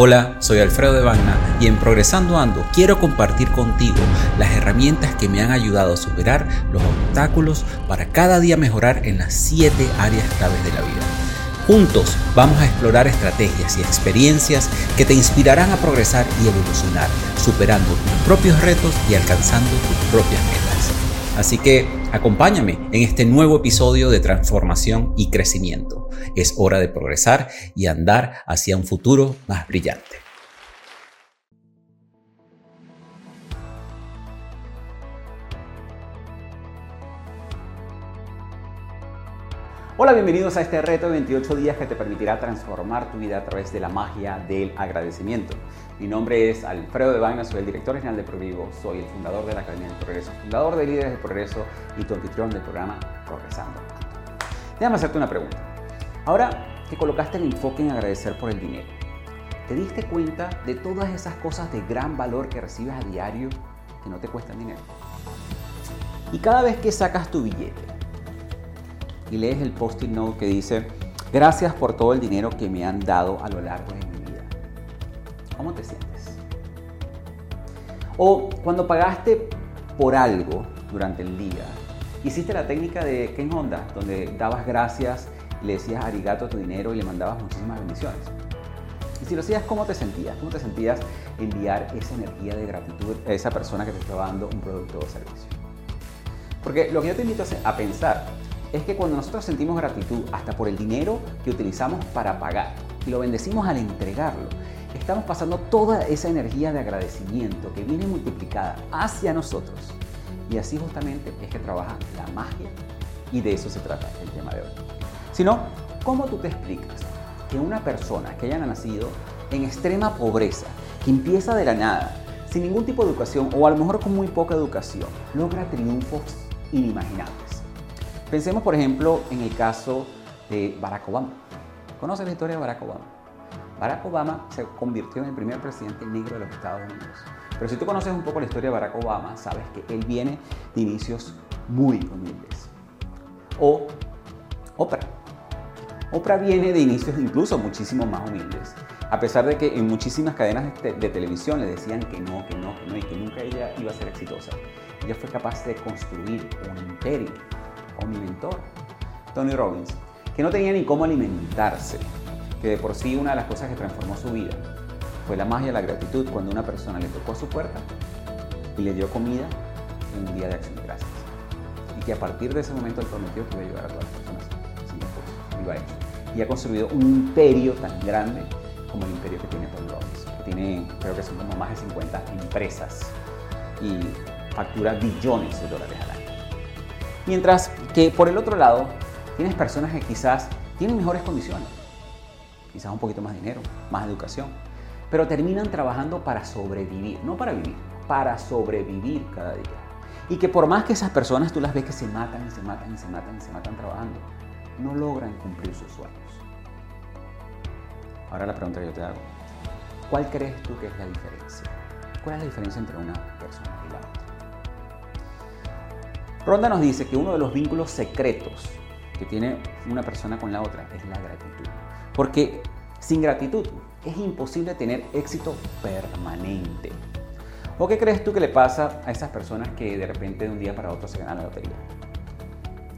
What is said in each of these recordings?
Hola, soy Alfredo de Bagna y en Progresando Ando quiero compartir contigo las herramientas que me han ayudado a superar los obstáculos para cada día mejorar en las 7 áreas claves de la vida. Juntos vamos a explorar estrategias y experiencias que te inspirarán a progresar y evolucionar, superando tus propios retos y alcanzando tus propias metas. Así que acompáñame en este nuevo episodio de transformación y crecimiento. Es hora de progresar y andar hacia un futuro más brillante. Hola, bienvenidos a este reto de 28 días que te permitirá transformar tu vida a través de la magia del agradecimiento. Mi nombre es Alfredo de Vagna, soy el director general de ProVivo, soy el fundador de la Academia del Progreso, fundador de Líderes del Progreso y tu anfitrión del programa Progresando. Déjame hacerte una pregunta. Ahora que colocaste el enfoque en agradecer por el dinero, ¿te diste cuenta de todas esas cosas de gran valor que recibes a diario que no te cuestan dinero? Y cada vez que sacas tu billete, y lees el post-it note que dice, gracias por todo el dinero que me han dado a lo largo de mi vida. ¿Cómo te sientes? O cuando pagaste por algo durante el día, hiciste la técnica de Ken Honda, donde dabas gracias, le decías arigato a tu dinero y le mandabas muchísimas bendiciones. Y si lo hacías, ¿cómo te sentías? ¿Cómo te sentías enviar esa energía de gratitud a esa persona que te está dando un producto o servicio? Porque lo que yo te invito a pensar es que cuando nosotros sentimos gratitud hasta por el dinero que utilizamos para pagar y lo bendecimos al entregarlo, estamos pasando toda esa energía de agradecimiento que viene multiplicada hacia nosotros. Y así justamente es que trabaja la magia y de eso se trata el tema de hoy. Si no, ¿cómo tú te explicas que una persona que haya nacido en extrema pobreza, que empieza de la nada, sin ningún tipo de educación o a lo mejor con muy poca educación, logra triunfos inimaginables? Pensemos, por ejemplo, en el caso de Barack Obama. ¿Conoces la historia de Barack Obama? Barack Obama se convirtió en el primer presidente negro de los Estados Unidos. Pero si tú conoces un poco la historia de Barack Obama, sabes que él viene de inicios muy humildes. O Oprah. Oprah viene de inicios incluso muchísimo más humildes. A pesar de que en muchísimas cadenas de, televisión le decían que no, que no, que no y que nunca ella iba a ser exitosa. Ella fue capaz de construir un imperio o mi mentor, Tony Robbins, que no tenía ni cómo alimentarse, que de por sí una de las cosas que transformó su vida fue la magia la gratitud cuando una persona le tocó a su puerta y le dio comida en un día de acción de gracias. Y que a partir de ese momento él prometió que iba a ayudar a todas las personas sin esfuerzo. Lo ha. Y ha construido un imperio tan grande como el imperio que tiene Tony Robbins, que tiene, creo que son como más de 50 empresas y factura billones de dólares al año. Mientras que por el otro lado, tienes personas que quizás tienen mejores condiciones, quizás un poquito más dinero, más educación, pero terminan trabajando para sobrevivir, no para vivir, para sobrevivir cada día. Y que por más que esas personas tú las ves que se matan y se matan y se matan y se matan trabajando, no logran cumplir sus sueños. Ahora la pregunta que yo te hago, ¿cuál crees tú que es la diferencia? ¿Cuál es la diferencia entre una persona y la otra? Ronda nos dice que uno de los vínculos secretos que tiene una persona con la otra es la gratitud. Porque sin gratitud es imposible tener éxito permanente. ¿O qué crees tú que le pasa a esas personas que de repente de un día para otro se ganan la lotería?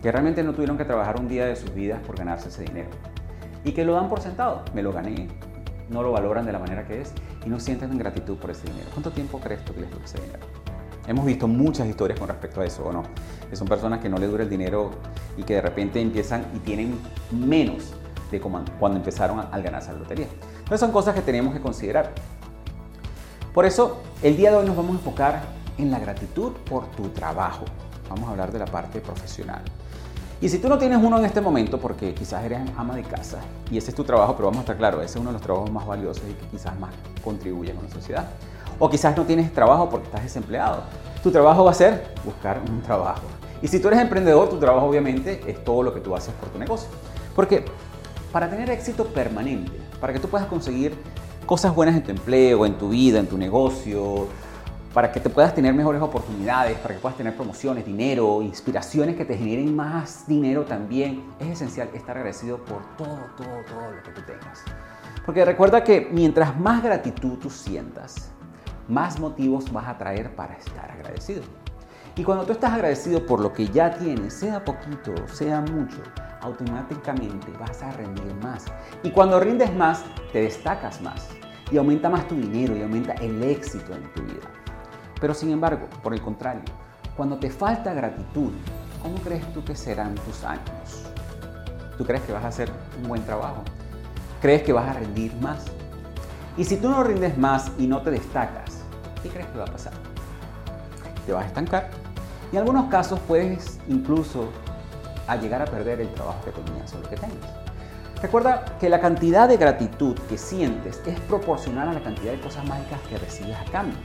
Que realmente no tuvieron que trabajar un día de sus vidas por ganarse ese dinero. Y que lo dan por sentado. Me lo gané. No lo valoran de la manera que es y no sienten gratitud por ese dinero. ¿Cuánto tiempo crees tú que les dura ese dinero? Hemos visto muchas historias con respecto a eso, ¿o no? Que son personas que no le dura el dinero y que de repente empiezan y tienen menos de cuando empezaron al ganarse la lotería. Entonces son cosas que tenemos que considerar. Por eso, el día de hoy nos vamos a enfocar en la gratitud por tu trabajo. Vamos a hablar de la parte profesional. Y si tú no tienes uno en este momento, porque quizás eres ama de casa y ese es tu trabajo, pero vamos a estar claro, ese es uno de los trabajos más valiosos y que quizás más contribuye con la sociedad. O quizás no tienes trabajo porque estás desempleado. Tu trabajo va a ser buscar un trabajo. Y si tú eres emprendedor, tu trabajo obviamente es todo lo que tú haces por tu negocio. Porque para tener éxito permanente, para que tú puedas conseguir cosas buenas en tu empleo, en tu vida, en tu negocio, para que te puedas tener mejores oportunidades, para que puedas tener promociones, dinero, inspiraciones que te generen más dinero también, es esencial estar agradecido por todo, todo, todo lo que tú tengas. Porque recuerda que mientras más gratitud tú sientas, más motivos vas a traer para estar agradecido. Y cuando tú estás agradecido por lo que ya tienes, sea poquito, sea mucho, automáticamente vas a rendir más. Y cuando rindes más, te destacas más. Y aumenta más tu dinero y aumenta el éxito en tu vida. Pero sin embargo, por el contrario, cuando te falta gratitud, ¿cómo crees tú que serán tus años? ¿Tú crees que vas a hacer un buen trabajo? ¿Crees que vas a rendir más? Y si tú no rindes más y no te destacas, ¿qué crees que va a pasar? Te vas a estancar y en algunos casos puedes incluso a llegar a perder el trabajo que tenías o lo que tengas. Recuerda que la cantidad de gratitud que sientes es proporcional a la cantidad de cosas mágicas que recibes a cambio.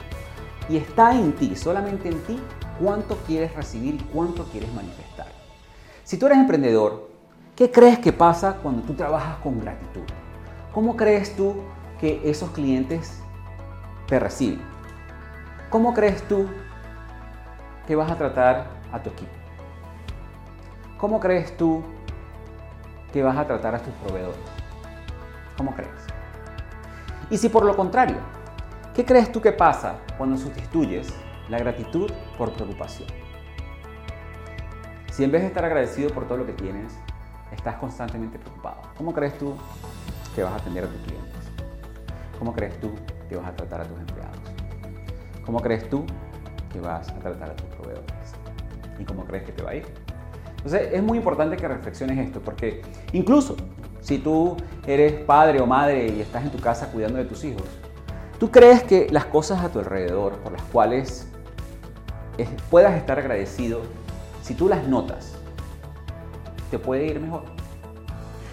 Y está en ti, solamente en ti, cuánto quieres recibir y cuánto quieres manifestar. Si tú eres emprendedor, ¿qué crees que pasa cuando tú trabajas con gratitud? ¿Cómo crees tú que esos clientes te reciben? ¿Cómo crees tú que vas a tratar a tu equipo? ¿Cómo crees tú que vas a tratar a tus proveedores? ¿Cómo crees? Y si por lo contrario, ¿Qué crees tú que pasa cuando sustituyes la gratitud por preocupación? Si en vez de estar agradecido por todo lo que tienes, estás constantemente preocupado, ¿cómo crees tú que vas a atender a tus clientes? ¿Cómo crees tú que vas a tratar a tus empleados? ¿Cómo crees tú que vas a tratar a tus proveedores? ¿Y cómo crees que te va a ir? Entonces es muy importante que reflexiones esto, porque incluso si tú eres padre o madre y estás en tu casa cuidando de tus hijos, ¿Tú crees que las cosas a tu alrededor por las cuales puedas estar agradecido, si tú las notas, te puede ir mejor?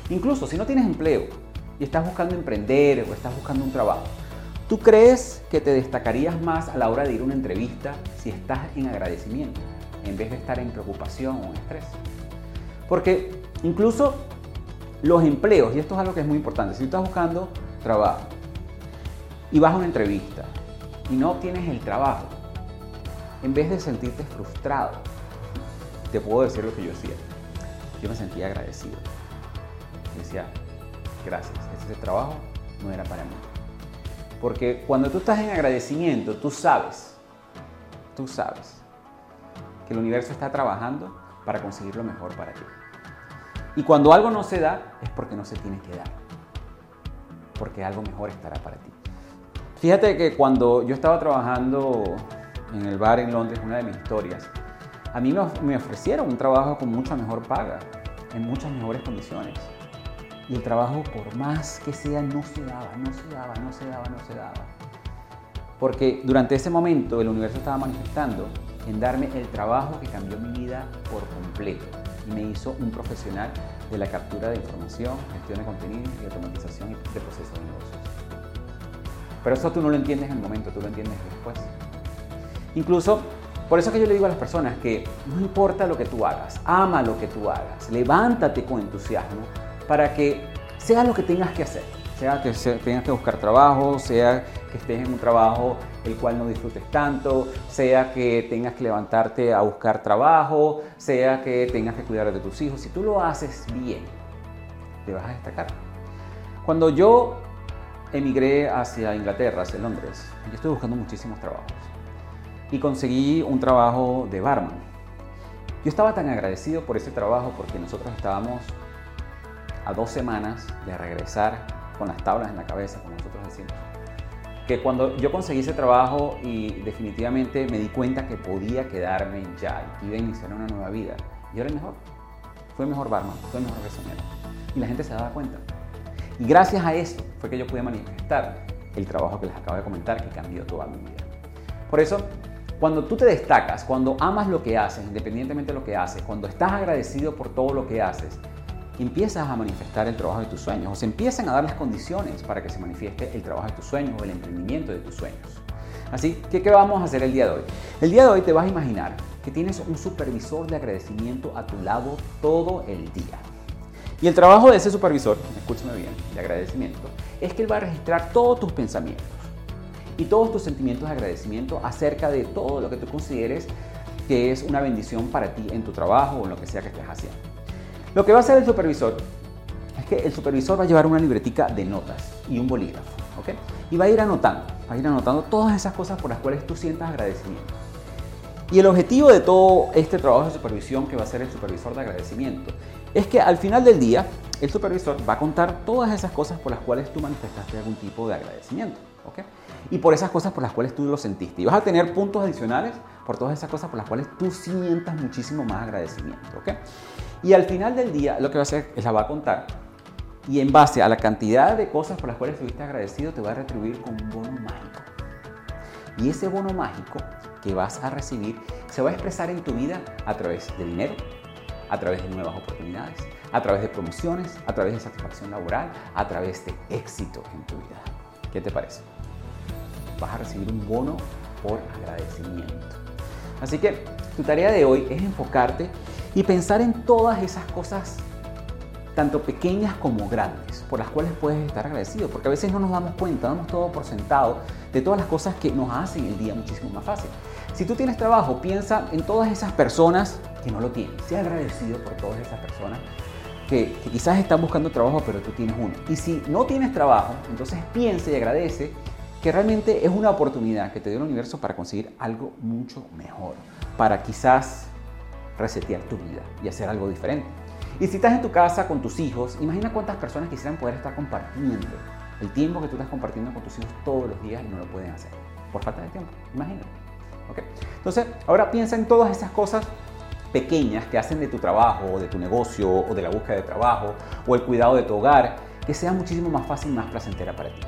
Incluso si no tienes empleo y estás buscando emprender o estás buscando un trabajo, ¿tú crees que te destacarías más a la hora de ir a una entrevista si estás en agradecimiento en vez de estar en preocupación o en estrés? Porque incluso los empleos, y esto es algo que es muy importante, si tú estás buscando trabajo, y vas a una entrevista y no obtienes el trabajo, en vez de sentirte frustrado, te puedo decir lo que yo hacía. Yo me sentía agradecido. Decía, gracias, este trabajo no era para mí. Porque cuando tú estás en agradecimiento, tú sabes, tú sabes que el universo está trabajando para conseguir lo mejor para ti. Y cuando algo no se da, es porque no se tiene que dar. Porque algo mejor estará para ti. Fíjate que cuando yo estaba trabajando en el bar en Londres, una de mis historias, a mí me ofrecieron un trabajo con mucha mejor paga, en muchas mejores condiciones. Y el trabajo, por más que sea, no se daba, no se daba, no se daba, no se daba. Porque durante ese momento el universo estaba manifestando en darme el trabajo que cambió mi vida por completo y me hizo un profesional de la captura de información, gestión de contenido y automatización de procesos de negocios. Pero eso tú no lo entiendes en el momento, tú lo entiendes después. Incluso, por eso que yo le digo a las personas que no importa lo que tú hagas, ama lo que tú hagas, levántate con entusiasmo para que sea lo que tengas que hacer. Sea que tengas que buscar trabajo, sea que estés en un trabajo el cual no disfrutes tanto, sea que tengas que levantarte a buscar trabajo, sea que tengas que cuidar de tus hijos. Si tú lo haces bien, te vas a destacar. Cuando yo emigré hacia Inglaterra, hacia Londres. Yo estoy buscando muchísimos trabajos. Y conseguí un trabajo de barman. Yo estaba tan agradecido por ese trabajo porque nosotros estábamos a dos semanas de regresar con las tablas en la cabeza, como nosotros decimos. Que cuando yo conseguí ese trabajo y definitivamente me di cuenta que podía quedarme ya y que iba a iniciar una nueva vida, yo era el mejor. Fue mejor barman, fue mejor personero. Y la gente se daba cuenta. Y gracias a eso fue que yo pude manifestar el trabajo que les acabo de comentar, que cambió toda mi vida. Por eso, Cuando tú te destacas, cuando amas lo que haces, independientemente de lo que haces, cuando estás agradecido por todo lo que haces, empiezas a manifestar el trabajo de tus sueños o se empiezan a dar las condiciones para que se manifieste el trabajo de tus sueños o el emprendimiento de tus sueños. Así que, ¿qué vamos a hacer el día de hoy? El día de hoy te vas a imaginar que tienes un supervisor de agradecimiento a tu lado todo el día. Y el trabajo de ese supervisor, escúchame bien, de agradecimiento, es que él va a registrar todos tus pensamientos y todos tus sentimientos de agradecimiento acerca de todo lo que tú consideres que es una bendición para ti en tu trabajo o en lo que sea que estés haciendo. Lo que va a hacer el supervisor es que el supervisor va a llevar una libretica de notas y un bolígrafo, ¿ok? Y va a ir anotando, va a ir anotando todas esas cosas por las cuales tú sientas agradecimiento. Y el objetivo de todo este trabajo de supervisión que va a ser el supervisor de agradecimiento es que al final del día el supervisor va a contar todas esas cosas por las cuales tú manifestaste algún tipo de agradecimiento. ¿ok? Y por esas cosas por las cuales tú lo sentiste. Y vas a tener puntos adicionales por todas esas cosas por las cuales tú sientas muchísimo más agradecimiento. ¿ok? Y al final del día lo que va a hacer es la va a contar y en base a la cantidad de cosas por las cuales estuviste agradecido te va a retribuir con un bono mágico. Y ese bono mágico que vas a recibir se va a expresar en tu vida a través de dinero, a través de nuevas oportunidades, a través de promociones, a través de satisfacción laboral, a través de éxito en tu vida. ¿Qué te parece? Vas a recibir un bono por agradecimiento. Así que tu tarea de hoy es enfocarte y pensar en todas esas cosas tanto pequeñas como grandes, por las cuales puedes estar agradecido, porque a veces no nos damos cuenta, damos todo por sentado de todas las cosas que nos hacen el día muchísimo más fácil. Si tú tienes trabajo, piensa en todas esas personas que no lo tienen. Sea agradecido por todas esas personas que, quizás están buscando trabajo, pero tú tienes uno. Y si no tienes trabajo, entonces piensa y agradece que realmente es una oportunidad que te dio el universo para conseguir algo mucho mejor, para quizás resetear tu vida y hacer algo diferente. Y si estás en tu casa con tus hijos, imagina cuántas personas quisieran poder estar compartiendo el tiempo que tú estás compartiendo con tus hijos todos los días y no lo pueden hacer por falta de tiempo. Imagínate. Entonces, ahora piensa en todas esas cosas pequeñas que hacen de tu trabajo, o de tu negocio, o de la búsqueda de trabajo, o el cuidado de tu hogar, que sea muchísimo más fácil y más placentera para ti.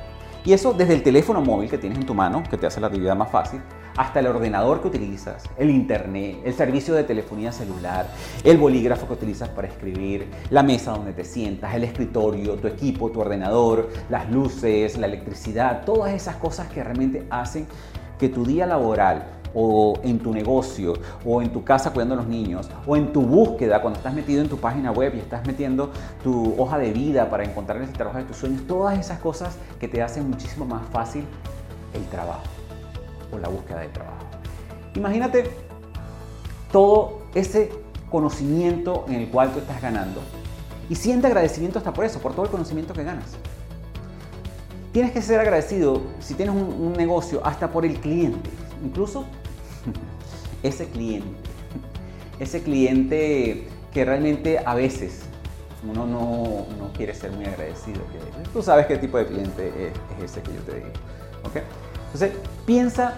Y eso desde el teléfono móvil que tienes en tu mano, que te hace la actividad más fácil, hasta el ordenador que utilizas, el internet, el servicio de telefonía celular, el bolígrafo que utilizas para escribir, la mesa donde te sientas, el escritorio, tu equipo, tu ordenador, las luces, la electricidad, todas esas cosas que realmente hacen que tu día laboral o en tu negocio, o en tu casa cuidando a los niños, o en tu búsqueda, cuando estás metido en tu página web y estás metiendo tu hoja de vida para encontrar ese trabajo de tus sueños, todas esas cosas que te hacen muchísimo más fácil el trabajo o la búsqueda de trabajo. Imagínate todo ese conocimiento en el cual tú estás ganando y siente agradecimiento hasta por eso, por todo el conocimiento que ganas. Tienes que ser agradecido si tienes un, negocio hasta por el cliente, incluso ese cliente, ese cliente que realmente a veces uno no, quiere ser muy agradecido. tú sabes qué tipo de cliente es, ese que yo te digo. Entonces, piensa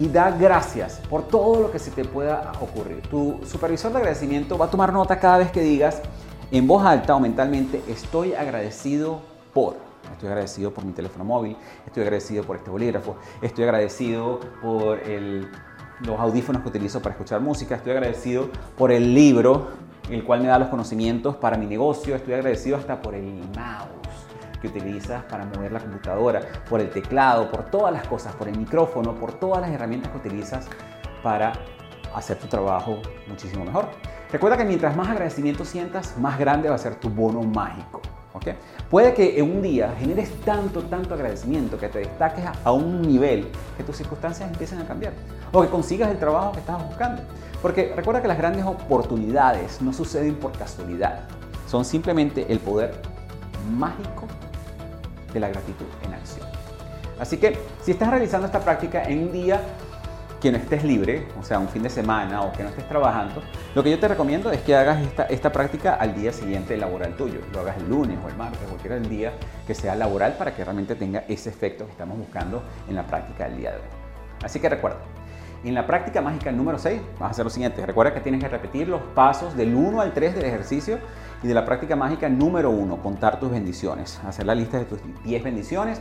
y da gracias por todo lo que se te pueda ocurrir. Tu supervisor de agradecimiento va a tomar nota cada vez que digas en voz alta o mentalmente, estoy agradecido por. Estoy agradecido por mi teléfono móvil, estoy agradecido por este bolígrafo, estoy agradecido por el los audífonos que utilizo para escuchar música, estoy agradecido por el libro, el cual me da los conocimientos para mi negocio, estoy agradecido hasta por el mouse que utilizas para mover la computadora, por el teclado, por todas las cosas, por el micrófono, por todas las herramientas que utilizas para hacer tu trabajo muchísimo mejor. Recuerda que mientras más agradecimiento sientas, más grande va a ser tu bono mágico. Puede que en un día generes tanto, tanto agradecimiento que te destaques a un nivel que tus circunstancias empiecen a cambiar o que consigas el trabajo que estabas buscando. Porque recuerda que las grandes oportunidades no suceden por casualidad, son simplemente el poder mágico de la gratitud en acción. Así que si estás realizando esta práctica en un día que no estés libre, o sea, un fin de semana o que no estés trabajando, lo que yo te recomiendo es que hagas esta, esta práctica al día siguiente laboral tuyo. Lo hagas el lunes o el martes, cualquier día que sea laboral para que realmente tenga ese efecto que estamos buscando en la práctica del día de hoy. Así que recuerda, en la práctica mágica número 6 vas a hacer lo siguiente. Recuerda que tienes que repetir los pasos del 1 al 3 del ejercicio y de la práctica mágica número 1, contar tus bendiciones. Hacer la lista de tus 10 bendiciones.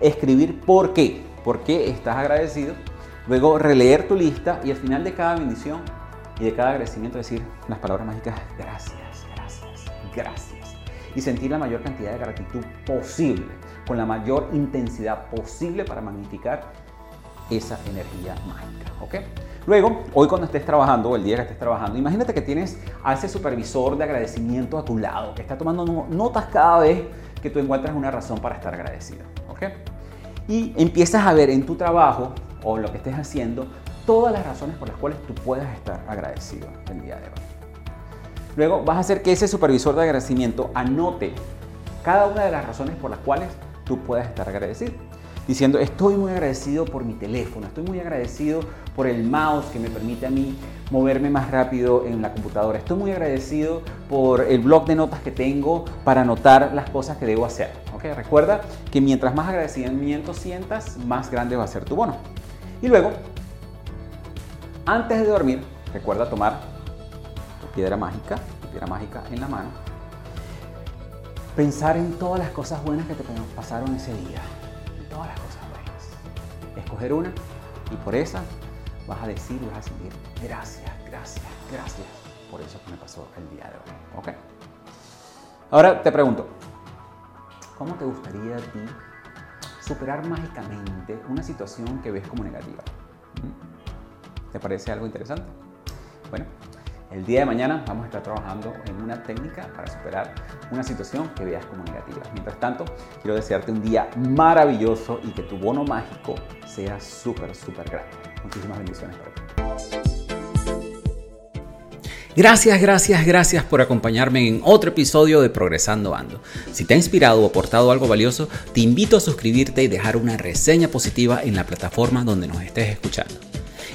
Escribir por qué. ¿Por qué estás agradecido? Luego releer tu lista y al final de cada bendición y de cada agradecimiento decir las palabras mágicas gracias, gracias, gracias. Y sentir la mayor cantidad de gratitud posible, con la mayor intensidad posible para magnificar esa energía mágica. ¿ok? Luego, hoy cuando estés trabajando o el día que estés trabajando, imagínate que tienes a ese supervisor de agradecimiento a tu lado, que está tomando notas cada vez que tú encuentras una razón para estar agradecido. ¿ok? Y empiezas a ver en tu trabajo o lo que estés haciendo todas las razones por las cuales tú puedas estar agradecido el día de hoy. Luego vas a hacer que ese supervisor de agradecimiento anote cada una de las razones por las cuales tú puedas estar agradecido diciendo, estoy muy agradecido por mi teléfono, estoy muy agradecido por el mouse que me permite a mí moverme más rápido en la computadora, estoy muy agradecido por el blog de notas que tengo para anotar las cosas que debo hacer. ¿okay? Recuerda que mientras más agradecimiento sientas, más grande va a ser tu bono. Y luego, antes de dormir, recuerda tomar tu piedra mágica, tu piedra mágica en la mano, pensar en todas las cosas buenas que te pasaron ese día Una y por esa vas a decir, vas a sentir gracias, gracias, gracias por eso que me pasó el día de hoy. ¿Ok? Ahora te pregunto, ¿cómo te gustaría a ti superar mágicamente una situación que ves como negativa? ¿Mm? ¿Te parece algo interesante? Bueno, el día de mañana vamos a estar trabajando en una técnica para superar una situación que veas como negativa. Mientras tanto, quiero desearte un día maravilloso y que tu bono mágico sea súper, súper grande. Muchísimas bendiciones para ti. Gracias, gracias, gracias por acompañarme en otro episodio de Progresando Ando. Si te ha inspirado o aportado algo valioso, te invito a suscribirte y dejar una reseña positiva en la plataforma donde nos estés escuchando.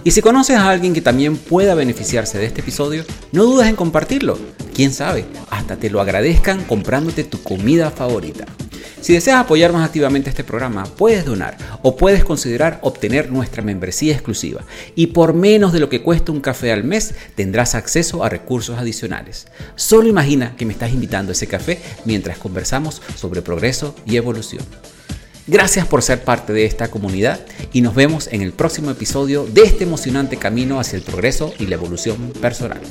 Y si conoces a alguien que también pueda beneficiarse de este episodio, no dudes en compartirlo. Quién sabe, hasta te lo agradezcan comprándote tu comida favorita. Si deseas apoyar más activamente este programa, puedes donar o puedes considerar obtener nuestra membresía exclusiva. Y por menos de lo que cuesta un café al mes, tendrás acceso a recursos adicionales. Solo imagina que me estás invitando a ese café mientras conversamos sobre progreso y evolución. Gracias por ser parte de esta comunidad y nos vemos en el próximo episodio de este emocionante camino hacia el progreso y la evolución personal.